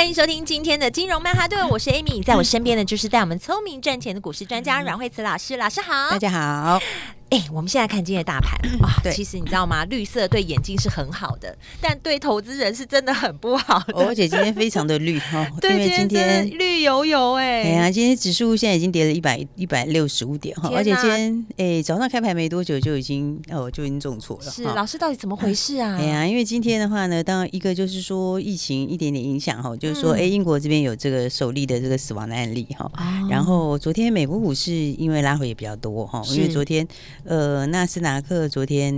欢迎收听今天的金融曼哈顿，我是 Amy，在我身边的就是带我们聪明赚钱的股市专家阮慧慈老师，老师好，大家好。哎，我们现在看今天的大盘啊，其实你知道吗？绿色对眼睛是很好的，但对投资人是真的很不好的。而且今天非常的绿 哈，对，因为今天绿油油哎。哎呀，今天指数现在已经跌了一百一百六十五点哈，而且今天哎早上开盘没多久就已经哦就已经重挫了。是老师到底怎么回事啊？哎呀，因为今天的话呢，当然一个就是说疫情一点点影响哈，就是说哎英国这边有这个首例的这个死亡的案例哈，然后昨天美国股市因为拉回也比较多哈，因为昨天呃那斯达克昨天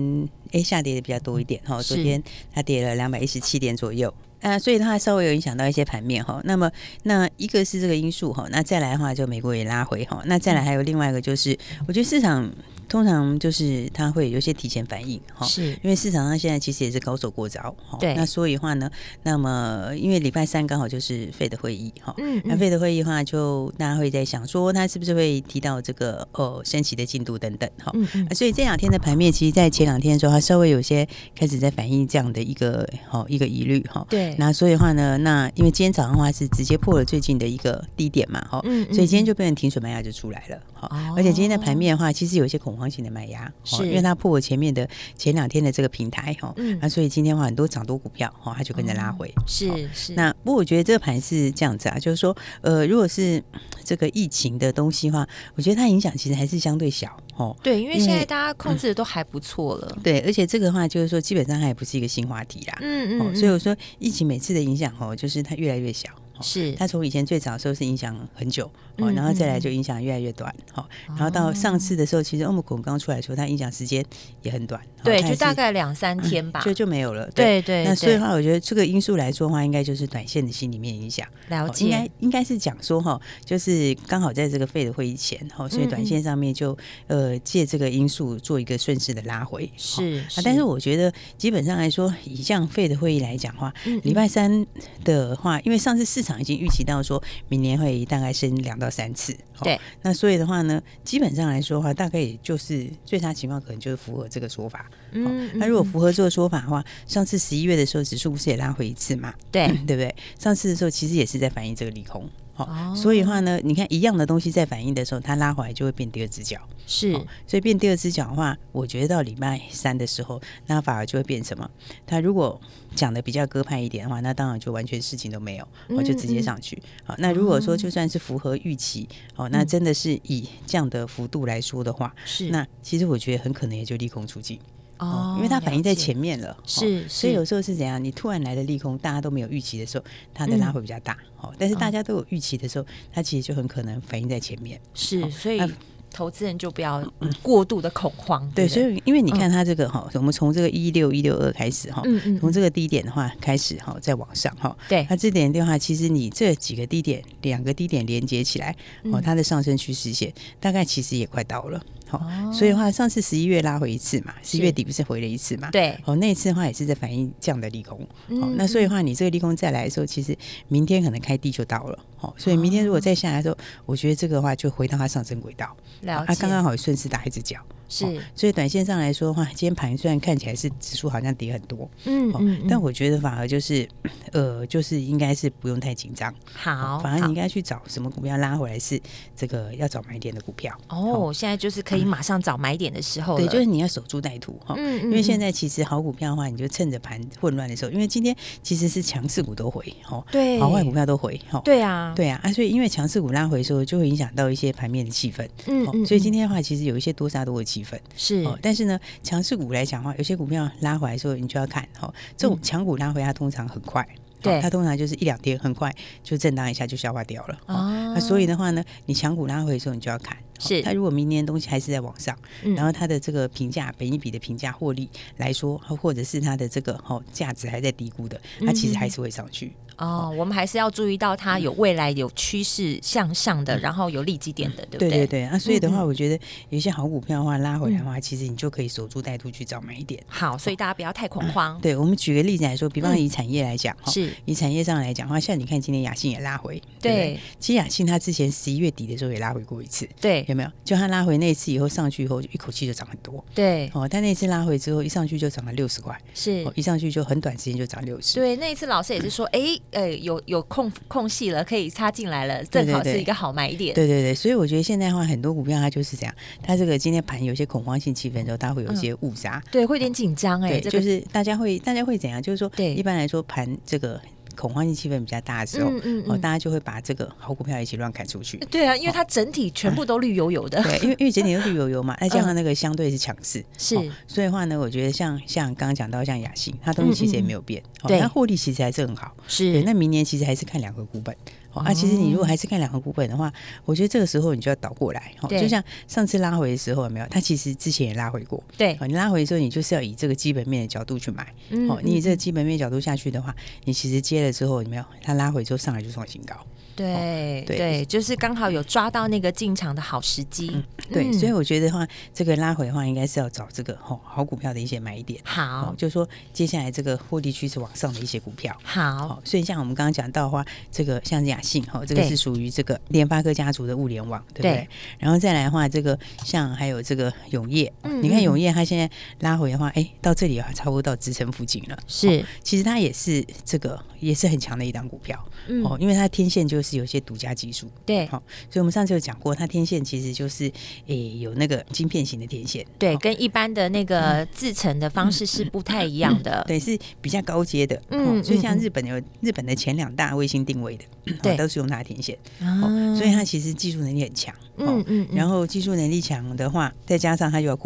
哎、欸、下跌的比较多一点哈，昨天它跌了两百一十七点左右啊，所以它稍微有影响到一些盘面哈。那么那一个是这个因素哈，那再来的话就美国也拉回哈，那再来还有另外一个就是，我觉得市场。通常就是它会有些提前反应哈，是。因为市场上现在其实也是高手过招哈。对，那所以的话呢，那么因为礼拜三刚好就是 FED 的会议哈，嗯，嗯，那 FED 的会议的话，就大家会在想说，它是不是会提到这个哦升息的进度等等哈，嗯，嗯，所以这两天的盘面，其实，在前两天的时候，它稍微有些开始在反映这样的一个好一个疑虑哈。对，那所以的话呢，那因为今天早上的话是直接破了最近的一个低点嘛哈，嗯，所以今天就变成停水卖压就出来了哈，而且今天的盘面的话，其实有一些恐慌。方型的买压，是因为它破我前面的前两天的这个平台哈，嗯，那所以今天话很多涨多股票哈，它就跟着拉回，是是。那不过我觉得这个盘是这样子啊，就是说，呃，如果是这个疫情的东西的话，我觉得它影响其实还是相对小哦。对，因为现在大家控制的都还不错了。对，而且这个的话就是说，基本上它也不是一个新话题啦。嗯嗯。所以我说，疫情每次的影响哦，就是它越来越小。是，它从以前最早的时候是影响很久，哦，然后再来就影响越来越短，好，然后到上次的时候，其实欧姆孔刚出来的时候，它影响时间也很短，对，就大概两三天吧，就就没有了，对对。那所以的话，我觉得这个因素来说的话，应该就是短线的心里面影响，了解，应该应该是讲说哈，就是刚好在这个 FED 的会议前，哈，所以短线上面就呃借这个因素做一个顺势的拉回，是啊，但是我觉得基本上来说，以这样 FED 的会议来讲的话，礼拜三的话，因为上次市场已经预期到。说明年会大概升两到三次，对，那所以的话呢，基本上来说的话，大概也就是最差情况可能就是符合这个说法。嗯，那如果符合这个说法的话，上次十一月的时候指数不是也拉回一次嘛？对，对不对？上次的时候其实也是在反映这个利空。好，哦、所以的话呢，你看一样的东西在反应的时候，它拉回来就会变第二只脚。是，所以变第二只脚的话，我觉得到礼拜三的时候，那反而就会变什么？它如果讲的比较鸽派一点的话，那当然就完全事情都没有，我就直接上去。好，那如果说就算是符合预期，哦，那真的是以这样的幅度来说的话，是，那其实我觉得很可能也就利空出尽。哦，因为它反应在前面了，是，所以有时候是怎样？你突然来的利空，大家都没有预期的时候，它的拉会比较大。哦，但是大家都有预期的时候，它其实就很可能反应在前面。是，所以投资人就不要过度的恐慌。对，所以因为你看它这个哈，我们从这个一六一六二开始哈，从这个低点的话开始哈，再往上哈，对，它这点的话，其实你这几个低点，两个低点连接起来，哦，它的上升趋势线大概其实也快到了。哦，所以的话，上次十一月拉回一次嘛，十一月底不是回了一次嘛？对。哦，那一次的话也是在反映这样的利空。哦，那所以的话，你这个利空再来的时候，其实明天可能开低就到了。哦，所以明天如果再下来的时候，我觉得这个的话就回到它上升轨道。它刚刚好顺势打一只脚。是。所以短线上来说的话，今天盘虽然看起来是指数好像跌很多，嗯嗯，但我觉得反而就是，呃，就是应该是不用太紧张。好。反而你应该去找什么股票拉回来是这个要找买点的股票。哦，现在就是可以。马上找买点的时候，对，就是你要守株待兔哈。嗯嗯。因为现在其实好股票的话，你就趁着盘混乱的时候，因为今天其实是强势股都回哦，对，好坏股票都回哈。对啊，对啊啊，所以因为强势股拉回的时候，就会影响到一些盘面的气氛。嗯嗯。所以今天的话，其实有一些多杀多的气氛是。但是呢，强势股来讲的话，有些股票拉回来的时候，你就要看哈，这种强股拉回，它通常很快。对，它通常就是一两天，很快就震荡一下就消化掉了。哦。那所以的话呢，你强股拉回的时候，你就要看。是，它如果明年东西还是在往上，嗯、然后它的这个评价、本一比的评价、获利来说，或者是它的这个哦价值还在低估的，它其实还是会上去。哦，我们还是要注意到它有未来有趋势向上的，然后有利基点的，对不对？对对对。啊，所以的话，我觉得有一些好股票的话拉回来的话，其实你就可以守株待兔去找买点。好，所以大家不要太恐慌。对，我们举个例子来说，比方以产业来讲，是以产业上来讲的话，像你看今天雅信也拉回，对。其实雅信它之前十一月底的时候也拉回过一次，对，有没有？就它拉回那一次以后上去以后，一口气就涨很多，对。哦，但那次拉回之后一上去就涨了六十块，是，一上去就很短时间就涨六十。对，那一次老师也是说，哎，呃，有有。空空隙了，可以插进来了，正好是一个好买点。对对对，所以我觉得现在的话，很多股票它就是这样，它这个今天盘有些恐慌性气氛的时候，它会有一些误杀、嗯，对，会有点紧张哎，就是大家会大家会怎样？就是说，对，一般来说盘这个。恐慌性气氛比较大的时候，嗯哦，大家就会把这个好股票一起乱砍出去。对啊，因为它整体全部都绿油油的。哦、对，因为因为整体都绿油油嘛，再加上那个相对是强势，是、哦，所以的话呢，我觉得像像刚刚讲到像雅信，它东西其实也没有变，嗯嗯、哦，它获利其实还是很好。是，那明年其实还是看两个股本。啊，其实你如果还是看两个股本的话，我觉得这个时候你就要倒过来，哈，就像上次拉回的时候有没有？它其实之前也拉回过，对，你拉回的时候，你就是要以这个基本面的角度去买，哦，你以这个基本面角度下去的话，你其实接了之后有没有？它拉回之后上来就创新高。对对，就是刚好有抓到那个进场的好时机。对，所以我觉得的话，这个拉回的话，应该是要找这个好好股票的一些买点。好，就是说接下来这个获利趋势往上的一些股票。好，所以像我们刚刚讲到的话，这个像亚信哈，这个是属于这个联发科家族的物联网，对不对？然后再来的话，这个像还有这个永业，你看永业它现在拉回的话，哎，到这里的话差不多到支撑附近了。是，其实它也是这个也是很强的一档股票。哦，因为它天线就是有些独家技术，对，好，所以我们上次有讲过，它天线其实就是诶有那个晶片型的天线，对，跟一般的那个制成的方式是不太一样的，对，是比较高阶的，嗯，所以像日本有日本的前两大卫星定位的，对，都是用它的天线，哦，所以它其实技术能力很强，嗯嗯，然后技术能力强的话，再加上它又要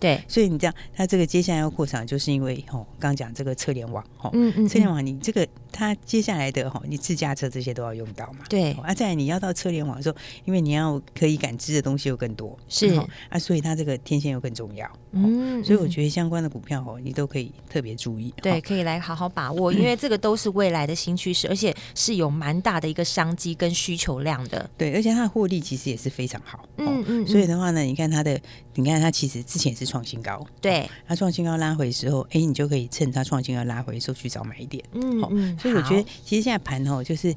对，所以你这样，它这个接下来要扩厂，就是因为哦，刚讲这个车联网，哈，嗯嗯，车联网你这个它接下来的哈，你自驾车这些都要用到嘛，对，啊，再来你要到车联网的时候，因为你要可以感知的东西又更多，是。啊，所以它这个天线又更重要，嗯，所以我觉得相关的股票哦，你都可以特别注意，对，可以来好好把握，因为这个都是未来的新趋势，而且是有蛮大的一个商机跟需求量的，对，而且它的获利其实也是非常好，嗯嗯，所以的话呢，你看它的，你看它其实之前是创新高。对，它创新高拉回的时候，哎，你就可以趁它创新高拉回的时候去找买点。嗯嗯，所以我觉得其实现在盘哦，就是。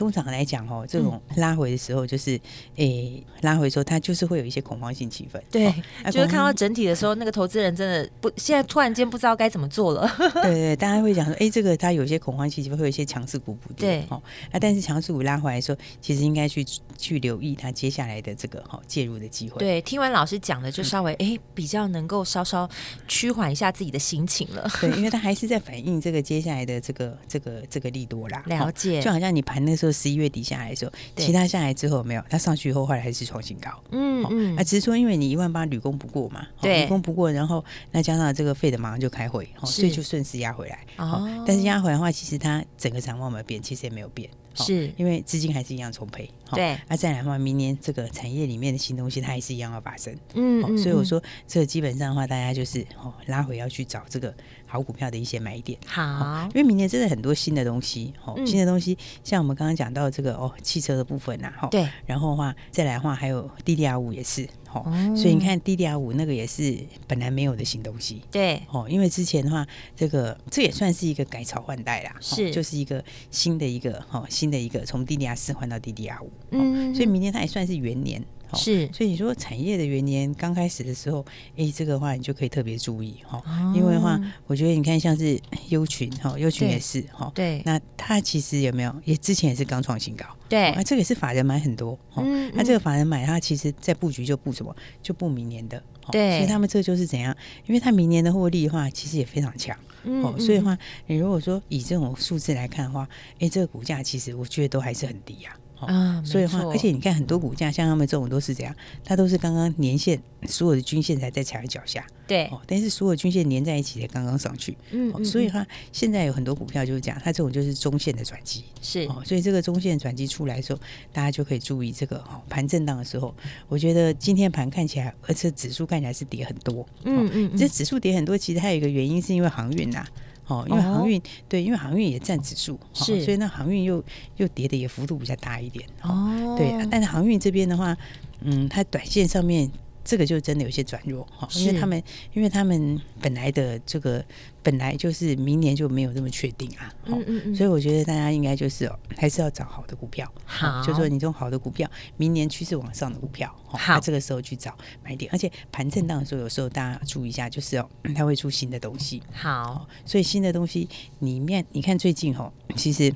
通常来讲哦，这种拉回的时候，就是诶、拉回的时候，它就是会有一些恐慌性气氛。对，哦、就是看到整体的时候，那个投资人真的不，现在突然间不知道该怎么做了。对，对对，大家会讲说，哎、欸，这个它有些恐慌性气氛，会有一些强势股补跌。对，哦，啊，但是强势股拉回来的时候，其实应该去去留意它接下来的这个哈介入的机会。对，听完老师讲的，就稍微哎、嗯欸、比较能够稍稍趋缓一下自己的心情了。对，因为它还是在反映这个接下来的这个这个这个利多啦。了解，就好像你盘的时候十一月底下来的。时候，其他下来之后没有，它上去以后后来还是创新高。嗯嗯，啊，只是说因为你一万八屡攻不过嘛，对，屡攻不过，然后那加上这个费的马上就开会，所以就顺势压回来。哦，但是压回来的话，其实它整个展望没有变，其实也没有变。是因为资金还是一样充沛，对。那再来的话，明年这个产业里面的新东西，它还是一样要发生。嗯，所以我说，这個基本上的话，大家就是哦，拉回要去找这个好股票的一些买点。好，因为明年真的很多新的东西，哦，新的东西，像我们刚刚讲到这个哦，汽车的部分呐，哈，对。然后的话，再来的话，还有 DDR 五也是。哦，所以你看 DDR 五那个也是本来没有的新东西，对，哦，因为之前的话，这个这也算是一个改朝换代啦，是，就是一个新的一个哈，新的一个从 DDR 四换到 DDR 五，嗯，所以明年它也算是元年。是，所以你说产业的元年刚开始的时候，哎，这个的话你就可以特别注意哈，因为的话，我觉得你看像是优群哈，优群也是哈，对，那它其实有没有也之前也是刚创新高，对，啊，这个也是法人买很多，嗯，那这个法人买，它其实在布局就布什么，就布明年的，对，所以他们这就是怎样，因为他明年的获利的话，其实也非常强，哦，所以的话，你如果说以这种数字来看的话，哎，这个股价其实我觉得都还是很低呀。啊，所以的话，而且你看很多股价，像他们这种都是这样，它都是刚刚年线所有的均线才在踩在脚下，对，哦，但是所有均线连在一起才刚刚上去，嗯，所以的话，现在有很多股票就是这样，它这种就是中线的转机，是，哦，所以这个中线转机出来的时候，大家就可以注意这个哦，盘震荡的时候，我觉得今天盘看起来，而且指数看起来是跌很多，嗯嗯，这指数跌很多，其实还有一个原因是因为航运呐。哦，因为航运、哦、对，因为航运也占指数，是，所以那航运又又跌的也幅度比较大一点。哦，对，但是航运这边的话，嗯，它短线上面。这个就真的有些转弱哈，因为他们因为他们本来的这个本来就是明年就没有这么确定啊，嗯嗯嗯，所以我觉得大家应该就是哦，还是要找好的股票，好，就说你这种好的股票，明年趋势往上的股票，好，这个时候去找买点，而且盘震荡的时候，有时候大家注意一下，就是哦，它会出新的东西，好，所以新的东西里面，你看最近哦，其实。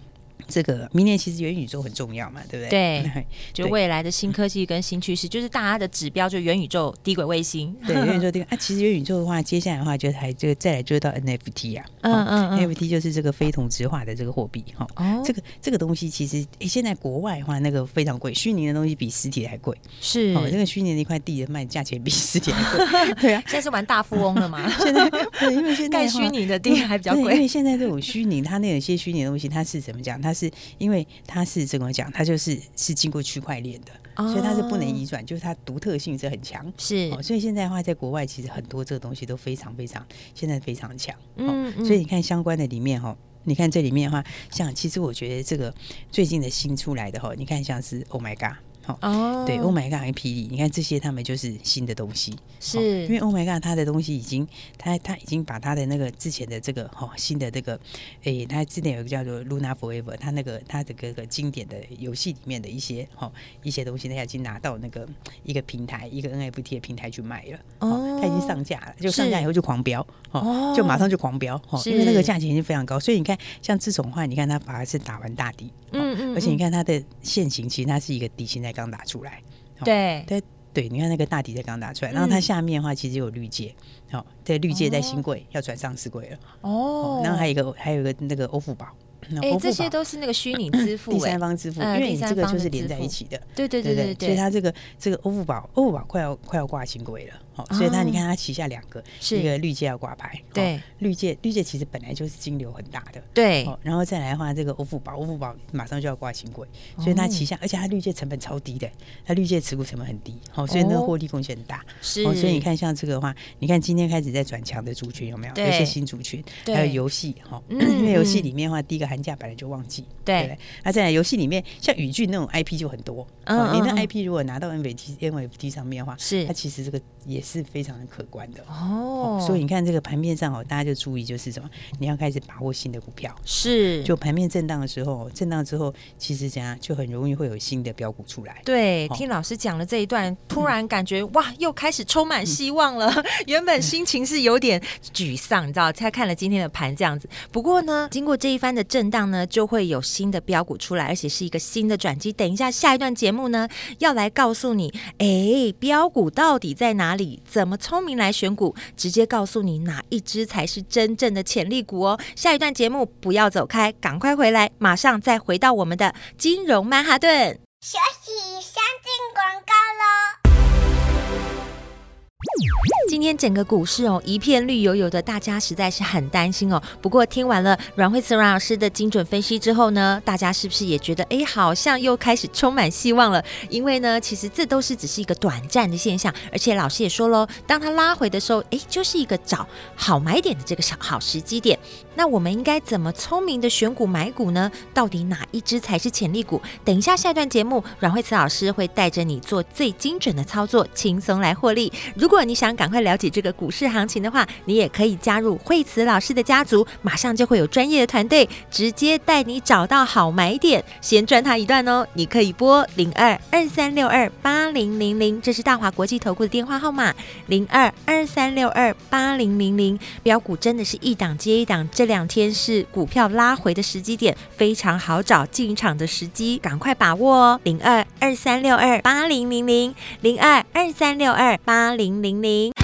这个明年其实元宇宙很重要嘛，对不对？对，就未来的新科技跟新趋势，就是大家的指标，就元宇宙、低轨卫星。对，元宇宙低轨。啊，其实元宇宙的话，接下来的话就还这个再来就到 NFT 啊，嗯嗯，NFT 就是这个非同质化的这个货币哈。哦，这个这个东西其实诶，现在国外的话那个非常贵，虚拟的东西比实体还贵。是，哦，那个虚拟的一块地的卖价钱比实体还贵。对啊，现在是玩大富翁了吗？现在对，因为现在盖虚拟的地还比较贵。因为现在这种虚拟，它那有些虚拟的东西，它是怎么讲？它是因为它是怎么讲？它就是是经过区块链的，哦、所以它是不能移转，就是它独特性是很强。是、哦，所以现在的话，在国外其实很多这个东西都非常非常，现在非常强。嗯，嗯，所以你看相关的里面哈，你看这里面的话，像其实我觉得这个最近的新出来的哈，你看像是 Oh My God。哦，对，Oh my God，霹雳，你看这些，他们就是新的东西，是因为 Oh my God，他的东西已经，他他已经把他的那个之前的这个哈新的这个，诶，他之前有一个叫做 Luna Forever，他那个他的各个经典的游戏里面的一些哈一些东西，他已经拿到那个一个平台，一个 NFT 的平台去卖了，哦，他已经上架了，就上架以后就狂飙，哦，就马上就狂飙，哦，因为那个价钱已经非常高，所以你看像这种话，你看它反而是打完大底，嗯嗯，而且你看它的线型，其实它是一个底型在。刚打出来，对对对，你看那个大底在刚打出来，然后它下面的话其实有绿界，好，在绿界在新贵要转上市柜了，哦，然后还有一个还有一个那个欧付宝。哎，这些都是那个虚拟支付，第三方支付，因为你这个就是连在一起的，对对对对对，所以它这个这个欧付宝，欧付宝快要快要挂新柜了，好，所以它你看它旗下两个，一个绿界要挂牌，对，绿界绿界其实本来就是金流很大的，对，然后再来的话，这个欧富宝，欧富宝马上就要挂新贵，所以它旗下，而且它绿界成本超低的，它绿界持股成本很低，好，所以那个获利贡献很大，是，所以你看像这个的话，你看今天开始在转强的族群有没有？有些新族群，还有游戏哈，因为游戏里面的话，第一个寒假本来就旺季。对，那在游戏里面，像宇峻那种 IP 就很多。嗯，你那 IP 如果拿到 NFT NFT 上面的话，是。它其实这个也是非常的可观的哦。所以你看这个盘面上哦，大家就注意就是什么，你要开始把握新的股票。是，就盘面震荡的时候，震荡之后，其实怎样就很容易会有新的标股出来。对，听老师讲了这一段，突然感觉哇，又开始充满希望了。原本心情是有点沮丧，你知道，才看了今天的盘这样子。不过呢，经过这一番的震荡呢，就会有新的标股出来，而且是一个新的转机。等一下，下一段节目呢，要来告诉你，哎，标股到底在哪里？怎么聪明来选股？直接告诉你哪一只才是真正的潜力股哦。下一段节目不要走开，赶快回来，马上再回到我们的金融曼哈顿。休息，先进广告喽。今天整个股市哦，一片绿油油的，大家实在是很担心哦。不过听完了阮慧慈阮老师的精准分析之后呢，大家是不是也觉得哎，好像又开始充满希望了？因为呢，其实这都是只是一个短暂的现象，而且老师也说喽，当它拉回的时候，哎，就是一个找好买点的这个小好时机点。那我们应该怎么聪明的选股买股呢？到底哪一支才是潜力股？等一下下一段节目，阮慧慈老师会带着你做最精准的操作，轻松来获利。如果你想赶快了解这个股市行情的话，你也可以加入慧慈老师的家族，马上就会有专业的团队直接带你找到好买点，先赚他一段哦。你可以拨零二二三六二八零零零，这是大华国际投顾的电话号码，零二二三六二八零零零。标股真的是一档接一档。这两天是股票拉回的时机点，非常好找进场的时机，赶快把握哦！零二二三六二八零零零，零二二三六二八零零零。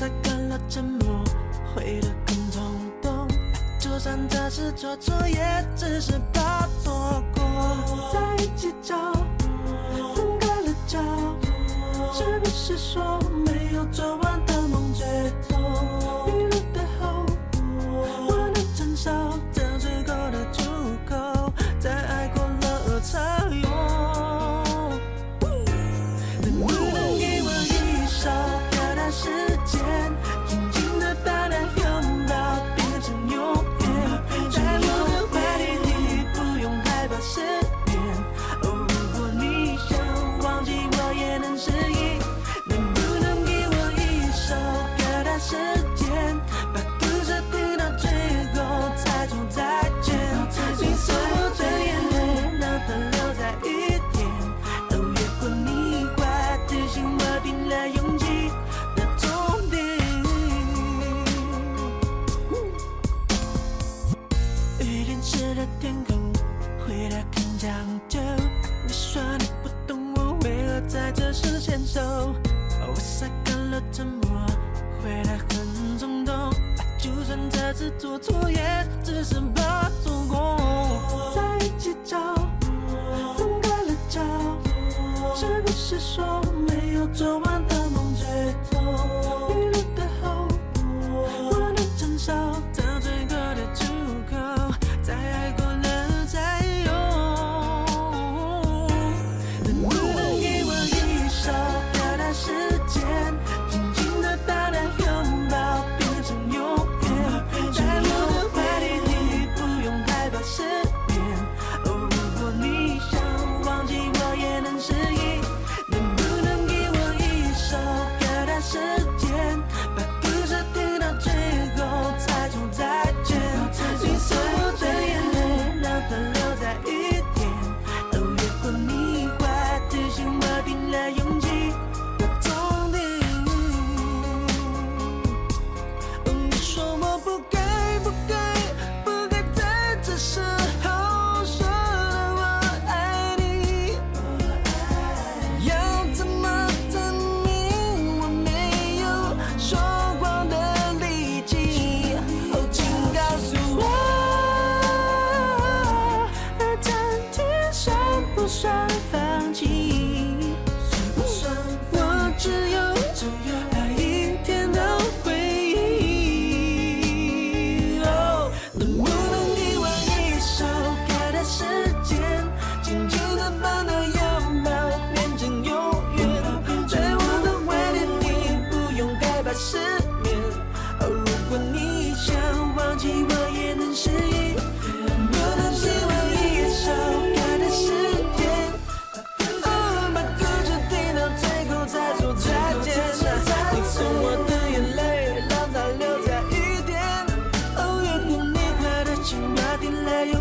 Like. 手 there you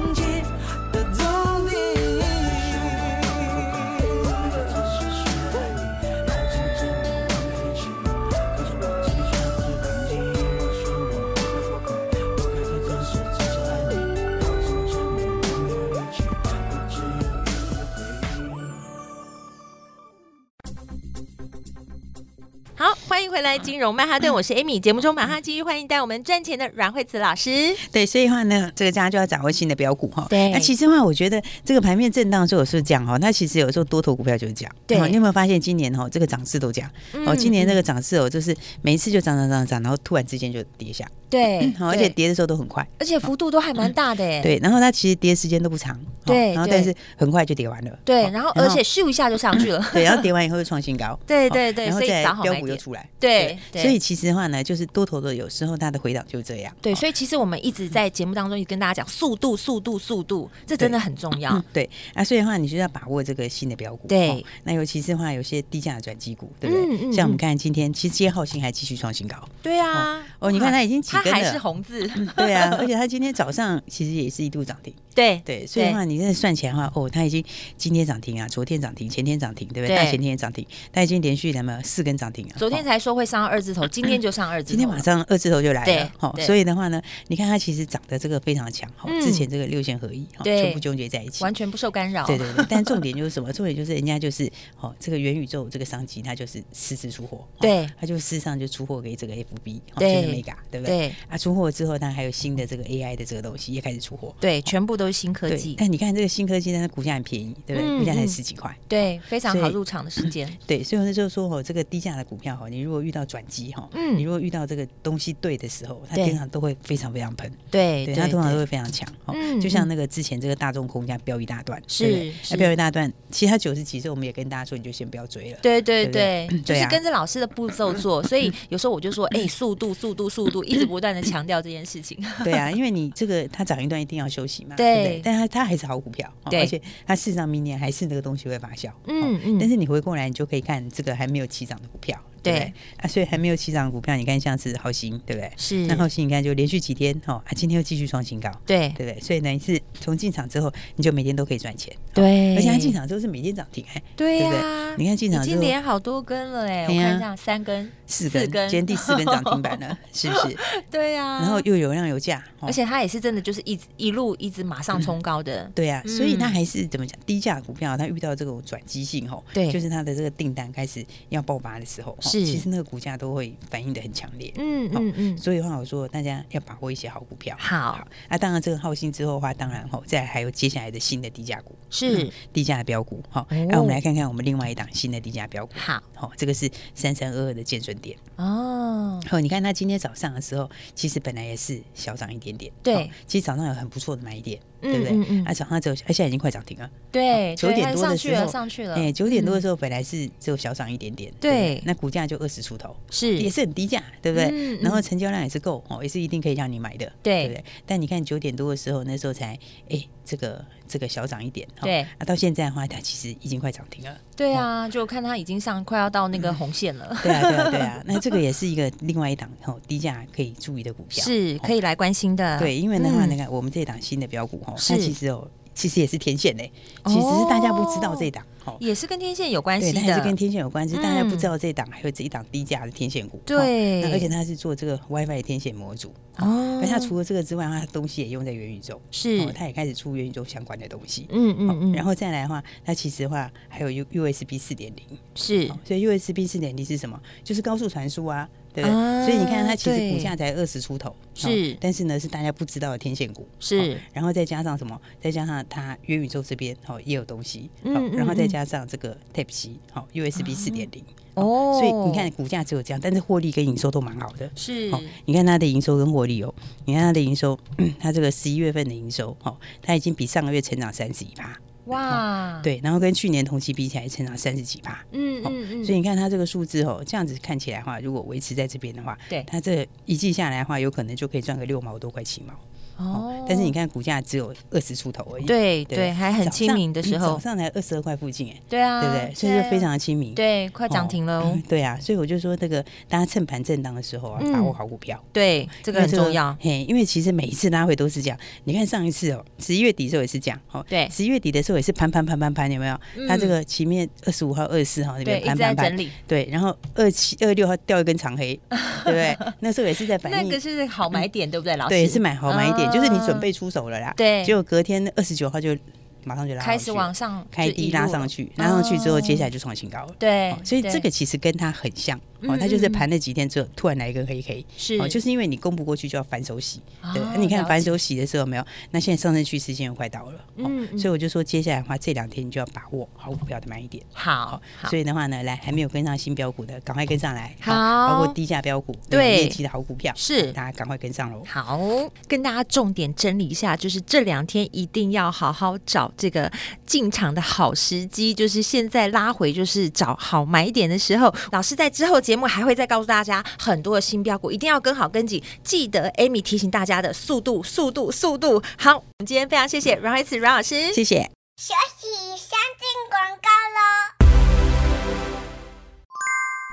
来，金融曼哈顿，我是 Amy。节目中马上继续欢迎带我们赚钱的阮慧慈老师。对，所以的话呢，这个大家就要掌握新的标股哈。对，那其实的话，我觉得这个盘面震荡的时候是讲哈，那其实有时候多头股票就是这样。对，你有没有发现今年哈这个涨势都这样？哦，今年这个涨势哦，就是每一次就涨涨涨涨，然后突然之间就跌下。对，好，而且跌的时候都很快，而且幅度都还蛮大的哎。对，然后它其实跌的时间都不长。对，然后但是很快就跌完了。对，然后而且咻一下就上去了。对，然后跌完以后又创新高。对对对，然后再标股又出来。对，所以其实的话呢，就是多头的有时候它的回档就这样。对，所以其实我们一直在节目当中跟大家讲速度、速度、速度，这真的很重要。对啊，所以的话你就要把握这个新的标股。对，那尤其是的话有些低价的转机股，对不对？像我们看今天，其实今天浩信还继续创新高。对啊，哦，你看它已经几根了，还是红字。对啊，而且它今天早上其实也是一度涨停。对对，所以的话你在算起来的话，哦，它已经今天涨停啊，昨天涨停，前天涨停，对不对？大前天也涨停，它已经连续两么四根涨停啊。昨天才说会上二字头，今天就上二字头，今天马上二字头就来了。好，所以的话呢，你看它其实涨的这个非常强，好，之前这个六线合一，全部纠结在一起，完全不受干扰。对对对，但重点就是什么？重点就是人家就是哦，这个元宇宙这个商机，它就是实时出货，对，它就事实上就出货给这个 FB，就是 Mega，对不对？对，啊，出货之后，它还有新的这个 AI 的这个东西也开始出货，对，全部都是新科技。但你看这个新科技，它的股价很便宜，对不对？股价才十几块，对，非常好入场的时间。对，所以那就是说哦，这个低价的股票哈，你如果遇到转机哈，嗯，你如果遇到这个东西对的时候，它经常都会非常非常喷，对，对，它通常都会非常强。嗯，就像那个之前这个大众空这样飙一大段，是，那飙一大段，其实它九十几岁，我们也跟大家说，你就先不要追了。对对对，就是跟着老师的步骤做。所以有时候我就说，哎，速度，速度，速度，一直不断的强调这件事情。对啊，因为你这个它涨一段一定要休息嘛，对？但它它还是好股票，而且它事实上明年还是那个东西会发酵。嗯嗯。但是你回过来，你就可以看这个还没有起涨的股票。对啊，所以还没有起涨股票，你看像是浩兴，对不对？是。那浩兴你看就连续几天哦，啊，今天又继续创新高，对对不对？所以呢，你是从进场之后，你就每天都可以赚钱。对。而且它进场之后是每天涨停哎。对呀。你看进场之后已经连好多根了哎，我看一下三根、四根，今天第四根涨停板了，是不是？对呀。然后又有量有价，而且它也是真的就是一直一路一直马上冲高的。对呀，所以它还是怎么讲？低价股票它遇到这种转机性吼，对，就是它的这个订单开始要爆发的时候，是，其实那个股价。都会反应的很强烈，嗯嗯嗯，所以的话我说大家要把握一些好股票。好，那当然这个耗心之后的话，当然哈，再还有接下来的新的低价股，是低价的标股。好，那我们来看看我们另外一档新的低价标股。好，好，这个是三三二二的建舜电。哦，好，你看它今天早上的时候，其实本来也是小涨一点点。对，其实早上有很不错的买点。对不对？啊，早上只有，哎，现在已经快涨停了。对，九点多的时候上去了，哎，九点多的时候本来是只有小涨一点点。对，那股价就二十出头，是也是很低价，对不对？然后成交量也是够哦，也是一定可以让你买的，对不对？但你看九点多的时候，那时候才哎，这个这个小涨一点，对啊，到现在的话，它其实已经快涨停了。对啊，就看它已经上快要到那个红线了。对啊，对啊，对啊。那这个也是一个另外一档哦，低价可以注意的股票，是可以来关心的。对，因为的话，那个我们这档新的标股哦，它其实哦。其实也是天线嘞，其实是大家不知道这档，也是跟天线有关系的，还是跟天线有关系。大家不知道这档还有这一档低价的天线股，对，而且它是做这个 WiFi 天线模组哦。而它除了这个之外，它东西也用在元宇宙，是，它也开始出元宇宙相关的东西，嗯嗯嗯。然后再来的话，它其实的话还有 U USB 四点零，是，所以 USB 四点零是什么？就是高速传输啊。对，所以你看它其实股价才二十出头，是，但是呢是大家不知道的天线股，是，然后再加上什么？再加上它元宇宙这边哦也有东西，嗯，然后再加上这个 Type C 好 USB 四点零哦，所以你看股价只有这样，但是获利跟营收都蛮好的，是，你看它的营收跟获利哦，你看它的营收，它这个十一月份的营收哦，它已经比上个月成长三十一趴。哇，对，然后跟去年同期比起来，成长三十几趴，嗯嗯嗯，所以你看它这个数字哦，这样子看起来的话，如果维持在这边的话，对，它这一季下来的话，有可能就可以赚个六毛多块七毛。哦，但是你看股价只有二十出头而已，对对，还很亲民的时候，早上才二十二块附近，哎，对啊，对不对？所以就非常的亲民，对，快涨停了哦，对啊，所以我就说这个大家趁盘震荡的时候啊，把握好股票，对，这个很重要，嘿，因为其实每一次拉回都是这样，你看上一次哦，十一月底的时候也是这样，哦，对，十一月底的时候也是盘盘盘盘盘，有没有？它这个前面二十五号、二十四号那边盘盘盘，对，然后二七、二六号掉一根长黑，对不对？那时候也是在反映，那个是好买点，对不对，老师？对，是买好买点。就是你准备出手了啦，对，结果隔天二十九号就马上就拉开始往上开低拉上去，拉上去之后，接下来就创新高了，对，所以这个其实跟它很像，哦，他就是盘了几天之后，突然来一个黑黑是哦，就是因为你攻不过去就要反手洗，哦对，你看反手洗的时候没有？那现在上升趋势线又快到了，哦嗯嗯所以我就说接下来的话，这两天你就要把握好股票的买一点。好，好所以的话呢，来还没有跟上新标股的，赶快跟上来。好包括低价标股、对业绩的好股票，是大家赶快跟上喽。好，跟大家重点整理一下，就是这两天一定要好好找这个进场的好时机，就是现在拉回，就是找好买点的时候。老师在之后节目还会再告诉大家很多的新标股，一定要跟好跟紧。记得 Amy 提醒大家的速度，速度，速度。好，我们今天非常谢谢阮慧慈阮老师，谢谢。休息，先进广告喽。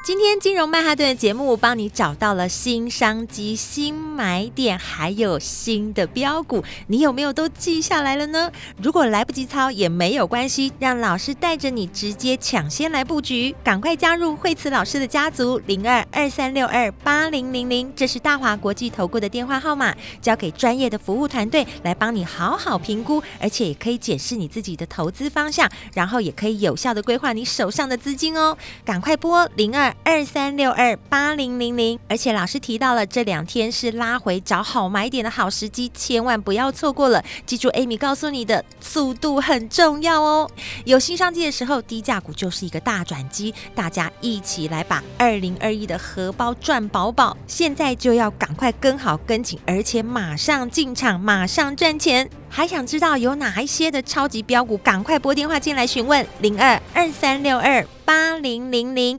今天金融曼哈顿的节目帮你找到了新商机、新买点，还有新的标股，你有没有都记下来了呢？如果来不及抄也没有关系，让老师带着你直接抢先来布局，赶快加入惠慈老师的家族零二二三六二八零零零，这是大华国际投顾的电话号码，交给专业的服务团队来帮你好好评估，而且也可以检视你自己的投资方向，然后也可以有效的规划你手上的资金哦，赶快拨零二。二三六二八零零零，而且老师提到了这两天是拉回找好买点的好时机，千万不要错过了。记住，Amy 告诉你的速度很重要哦。有新商机的时候，低价股就是一个大转机，大家一起来把二零二一的荷包赚饱饱。现在就要赶快跟好跟紧，而且马上进场，马上赚钱。还想知道有哪一些的超级标股？赶快拨电话进来询问零二二三六二八零零零。